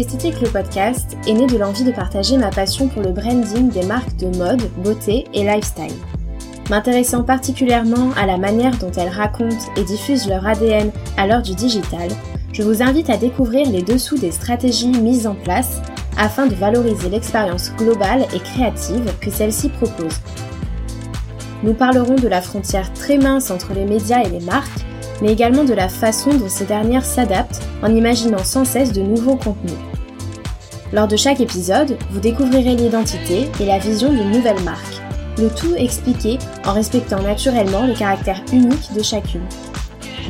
Esthétique le podcast est né de l'envie de partager ma passion pour le branding des marques de mode, beauté et lifestyle. M'intéressant particulièrement à la manière dont elles racontent et diffusent leur ADN à l'heure du digital, je vous invite à découvrir les dessous des stratégies mises en place afin de valoriser l'expérience globale et créative que celles-ci proposent. Nous parlerons de la frontière très mince entre les médias et les marques, mais également de la façon dont ces dernières s'adaptent en imaginant sans cesse de nouveaux contenus. Lors de chaque épisode, vous découvrirez l'identité et la vision d'une nouvelle marque, le tout expliqué en respectant naturellement le caractère unique de chacune.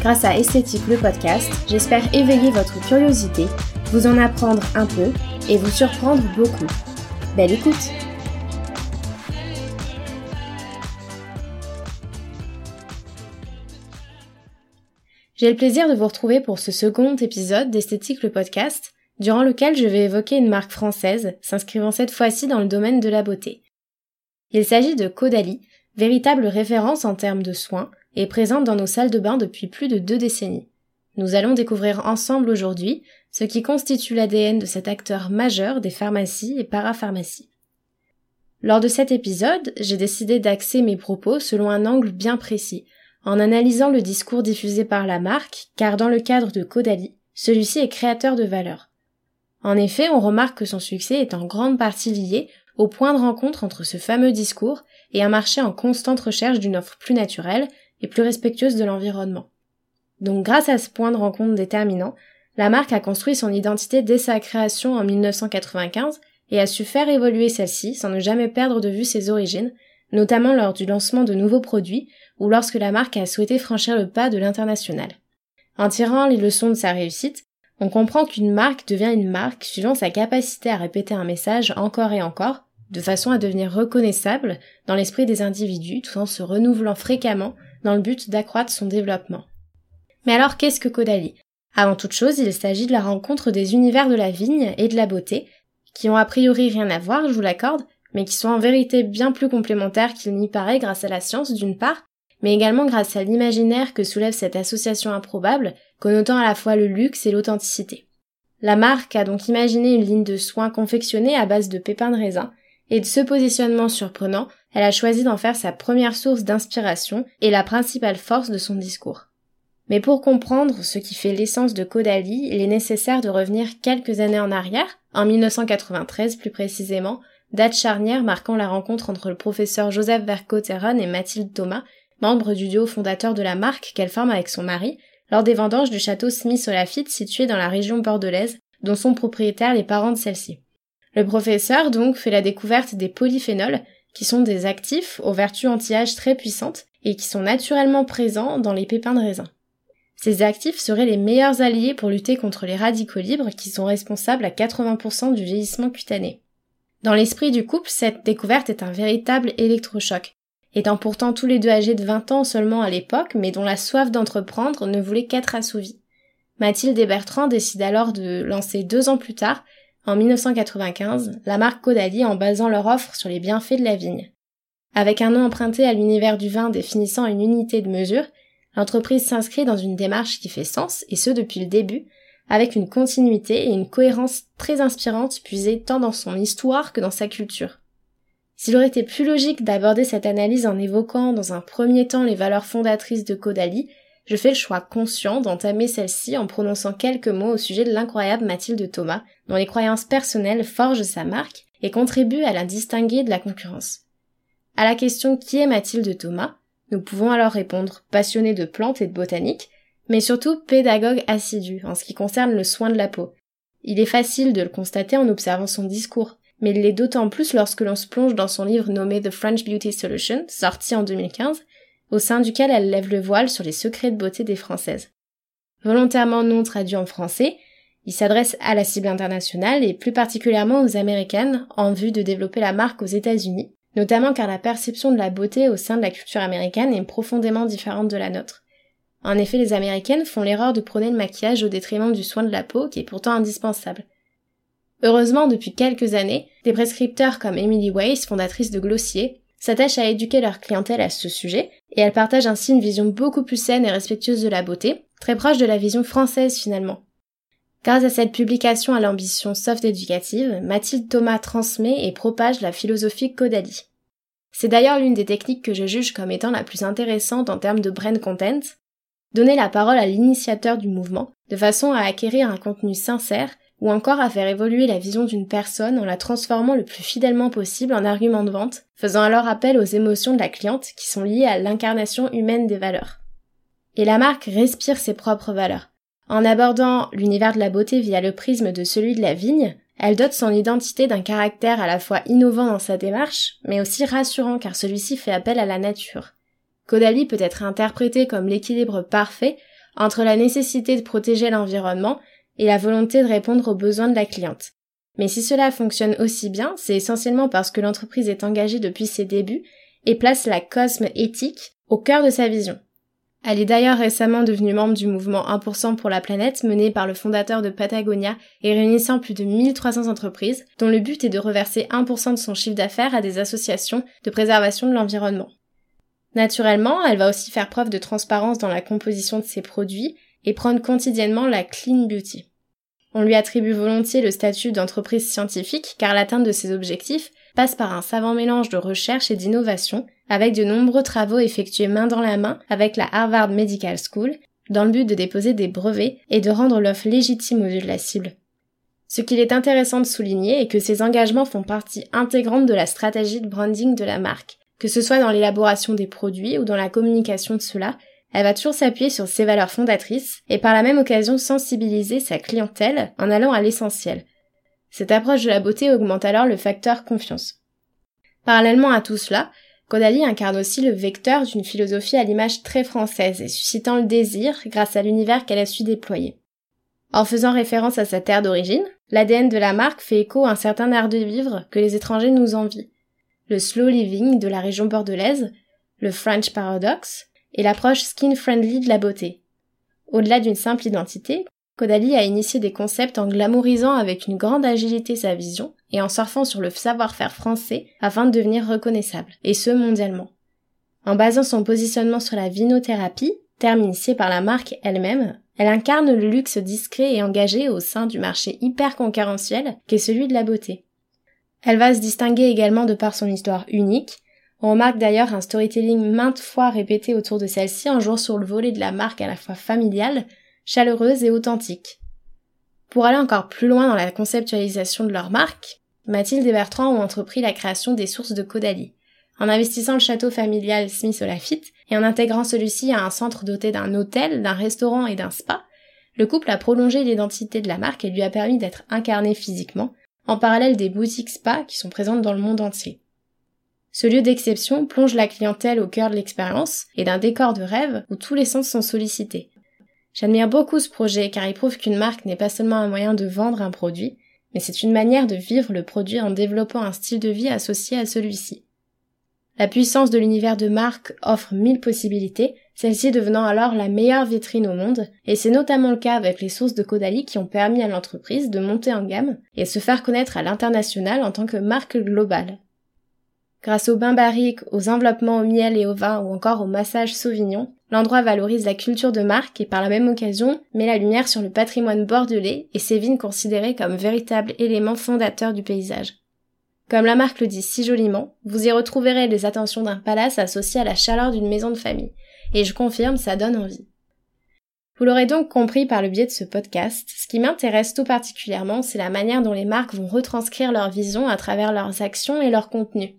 Grâce à Esthétique le podcast, j'espère éveiller votre curiosité, vous en apprendre un peu et vous surprendre beaucoup. Belle écoute J'ai le plaisir de vous retrouver pour ce second épisode d'Esthétique le podcast, durant lequel je vais évoquer une marque française s'inscrivant cette fois-ci dans le domaine de la beauté. Il s'agit de Caudalie, véritable référence en termes de soins et présente dans nos salles de bain depuis plus de deux décennies. Nous allons découvrir ensemble aujourd'hui ce qui constitue l'ADN de cet acteur majeur des pharmacies et parapharmacies. Lors de cet épisode, j'ai décidé d'axer mes propos selon un angle bien précis, en analysant le discours diffusé par la marque, car dans le cadre de Caudalie, celui-ci est créateur de valeur. En effet, on remarque que son succès est en grande partie lié au point de rencontre entre ce fameux discours et un marché en constante recherche d'une offre plus naturelle et plus respectueuse de l'environnement. Donc grâce à ce point de rencontre déterminant, la marque a construit son identité dès sa création en 1995 et a su faire évoluer celle-ci sans ne jamais perdre de vue ses origines, notamment lors du lancement de nouveaux produits ou lorsque la marque a souhaité franchir le pas de l'international. En tirant les leçons de sa réussite, on comprend qu'une marque devient une marque suivant sa capacité à répéter un message encore et encore, de façon à devenir reconnaissable dans l'esprit des individus tout en se renouvelant fréquemment dans le but d'accroître son développement. Mais alors qu'est-ce que Caudalie Avant toute chose, il s'agit de la rencontre des univers de la vigne et de la beauté, qui ont a priori rien à voir, je vous l'accorde, mais qui sont en vérité bien plus complémentaires qu'il n'y paraît grâce à la science d'une part, mais également grâce à l'imaginaire que soulève cette association improbable, connotant à la fois le luxe et l'authenticité. La marque a donc imaginé une ligne de soins confectionnée à base de pépins de raisin, et de ce positionnement surprenant, elle a choisi d'en faire sa première source d'inspiration et la principale force de son discours. Mais pour comprendre ce qui fait l'essence de Caudalie, il est nécessaire de revenir quelques années en arrière, en 1993 plus précisément, date charnière marquant la rencontre entre le professeur Joseph Vercoteron et Mathilde Thomas, membre du duo fondateur de la marque qu'elle forme avec son mari, lors des vendanges du château Smith au Lafitte situé dans la région bordelaise, dont sont propriétaires les parents de celle-ci. Le professeur donc fait la découverte des polyphénols, qui sont des actifs aux vertus anti-âge très puissantes et qui sont naturellement présents dans les pépins de raisin. Ces actifs seraient les meilleurs alliés pour lutter contre les radicaux libres qui sont responsables à 80% du vieillissement cutané. Dans l'esprit du couple, cette découverte est un véritable électrochoc, étant pourtant tous les deux âgés de 20 ans seulement à l'époque, mais dont la soif d'entreprendre ne voulait qu'être assouvie. Mathilde et Bertrand décident alors de lancer deux ans plus tard, en 1995, la marque Caudalie en basant leur offre sur les bienfaits de la vigne. Avec un nom emprunté à l'univers du vin définissant une unité de mesure, l'entreprise s'inscrit dans une démarche qui fait sens, et ce depuis le début, avec une continuité et une cohérence très inspirante puisée tant dans son histoire que dans sa culture. S'il aurait été plus logique d'aborder cette analyse en évoquant dans un premier temps les valeurs fondatrices de Caudalie, je fais le choix conscient d'entamer celle-ci en prononçant quelques mots au sujet de l'incroyable Mathilde Thomas, dont les croyances personnelles forgent sa marque et contribuent à la distinguer de la concurrence. À la question qui est Mathilde Thomas, nous pouvons alors répondre passionnée de plantes et de botanique, mais surtout pédagogue assidu en ce qui concerne le soin de la peau. Il est facile de le constater en observant son discours mais il l'est d'autant plus lorsque l'on se plonge dans son livre nommé The French Beauty Solution, sorti en 2015, au sein duquel elle lève le voile sur les secrets de beauté des Françaises. Volontairement non traduit en français, il s'adresse à la cible internationale et plus particulièrement aux Américaines en vue de développer la marque aux États-Unis, notamment car la perception de la beauté au sein de la culture américaine est profondément différente de la nôtre. En effet, les Américaines font l'erreur de prôner le maquillage au détriment du soin de la peau qui est pourtant indispensable. Heureusement, depuis quelques années, des prescripteurs comme Emily Weiss, fondatrice de Glossier, s'attachent à éduquer leur clientèle à ce sujet, et elle partage ainsi une vision beaucoup plus saine et respectueuse de la beauté, très proche de la vision française finalement. Grâce à cette publication à l'ambition soft éducative, Mathilde Thomas transmet et propage la philosophie Caudalie. C'est d'ailleurs l'une des techniques que je juge comme étant la plus intéressante en termes de brand content, donner la parole à l'initiateur du mouvement, de façon à acquérir un contenu sincère ou encore à faire évoluer la vision d'une personne en la transformant le plus fidèlement possible en argument de vente, faisant alors appel aux émotions de la cliente qui sont liées à l'incarnation humaine des valeurs. Et la marque respire ses propres valeurs. En abordant l'univers de la beauté via le prisme de celui de la vigne, elle dote son identité d'un caractère à la fois innovant dans sa démarche, mais aussi rassurant car celui-ci fait appel à la nature. Kodali peut être interprété comme l'équilibre parfait entre la nécessité de protéger l'environnement et la volonté de répondre aux besoins de la cliente. Mais si cela fonctionne aussi bien, c'est essentiellement parce que l'entreprise est engagée depuis ses débuts et place la cosme éthique au cœur de sa vision. Elle est d'ailleurs récemment devenue membre du mouvement 1% pour la planète mené par le fondateur de Patagonia et réunissant plus de 1300 entreprises dont le but est de reverser 1% de son chiffre d'affaires à des associations de préservation de l'environnement. Naturellement, elle va aussi faire preuve de transparence dans la composition de ses produits et prendre quotidiennement la clean beauty. On lui attribue volontiers le statut d'entreprise scientifique car l'atteinte de ses objectifs passe par un savant mélange de recherche et d'innovation, avec de nombreux travaux effectués main dans la main avec la Harvard Medical School, dans le but de déposer des brevets et de rendre l'offre légitime aux yeux de la cible. Ce qu'il est intéressant de souligner est que ces engagements font partie intégrante de la stratégie de branding de la marque, que ce soit dans l'élaboration des produits ou dans la communication de cela, elle va toujours s'appuyer sur ses valeurs fondatrices et par la même occasion sensibiliser sa clientèle en allant à l'essentiel. Cette approche de la beauté augmente alors le facteur confiance. Parallèlement à tout cela, Kodali incarne aussi le vecteur d'une philosophie à l'image très française et suscitant le désir grâce à l'univers qu'elle a su déployer. En faisant référence à sa terre d'origine, l'ADN de la marque fait écho à un certain art de vivre que les étrangers nous envient. Le slow living de la région bordelaise, le French paradox, et l'approche skin-friendly de la beauté. Au-delà d'une simple identité, Kodali a initié des concepts en glamourisant avec une grande agilité sa vision et en surfant sur le savoir-faire français afin de devenir reconnaissable, et ce mondialement. En basant son positionnement sur la vinothérapie, terme initié par la marque elle-même, elle incarne le luxe discret et engagé au sein du marché hyper concurrentiel qu'est celui de la beauté. Elle va se distinguer également de par son histoire unique, on remarque d'ailleurs un storytelling maintes fois répété autour de celle-ci en jouant sur le volet de la marque à la fois familiale, chaleureuse et authentique. Pour aller encore plus loin dans la conceptualisation de leur marque, Mathilde et Bertrand ont entrepris la création des sources de Caudalie. En investissant le château familial Smith Lafitte et en intégrant celui-ci à un centre doté d'un hôtel, d'un restaurant et d'un spa, le couple a prolongé l'identité de la marque et lui a permis d'être incarné physiquement, en parallèle des boutiques spa qui sont présentes dans le monde entier. Ce lieu d'exception plonge la clientèle au cœur de l'expérience et d'un décor de rêve où tous les sens sont sollicités. J'admire beaucoup ce projet car il prouve qu'une marque n'est pas seulement un moyen de vendre un produit, mais c'est une manière de vivre le produit en développant un style de vie associé à celui-ci. La puissance de l'univers de marque offre mille possibilités, celle-ci devenant alors la meilleure vitrine au monde, et c'est notamment le cas avec les sources de Caudalie qui ont permis à l'entreprise de monter en gamme et se faire connaître à l'international en tant que marque globale. Grâce aux bains barriques, aux enveloppements au miel et au vin ou encore au massage Sauvignon, l'endroit valorise la culture de marque et par la même occasion met la lumière sur le patrimoine bordelais et ses vignes considérées comme véritables éléments fondateurs du paysage. Comme la marque le dit si joliment, vous y retrouverez les attentions d'un palace associé à la chaleur d'une maison de famille. Et je confirme, ça donne envie. Vous l'aurez donc compris par le biais de ce podcast, ce qui m'intéresse tout particulièrement, c'est la manière dont les marques vont retranscrire leur vision à travers leurs actions et leur contenu.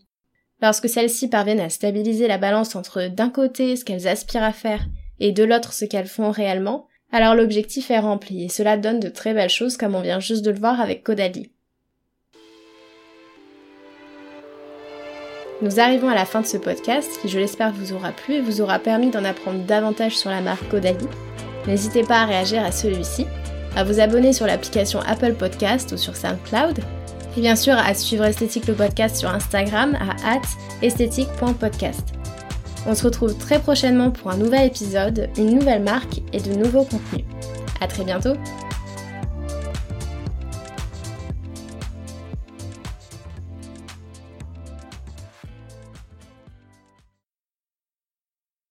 Lorsque celles-ci parviennent à stabiliser la balance entre d'un côté ce qu'elles aspirent à faire et de l'autre ce qu'elles font réellement, alors l'objectif est rempli et cela donne de très belles choses comme on vient juste de le voir avec Kodali. Nous arrivons à la fin de ce podcast qui je l'espère vous aura plu et vous aura permis d'en apprendre davantage sur la marque Kodali. N'hésitez pas à réagir à celui-ci, à vous abonner sur l'application Apple Podcast ou sur SoundCloud et bien sûr à suivre Esthétique le podcast sur Instagram à esthétique.podcast. On se retrouve très prochainement pour un nouvel épisode, une nouvelle marque et de nouveaux contenus. À très bientôt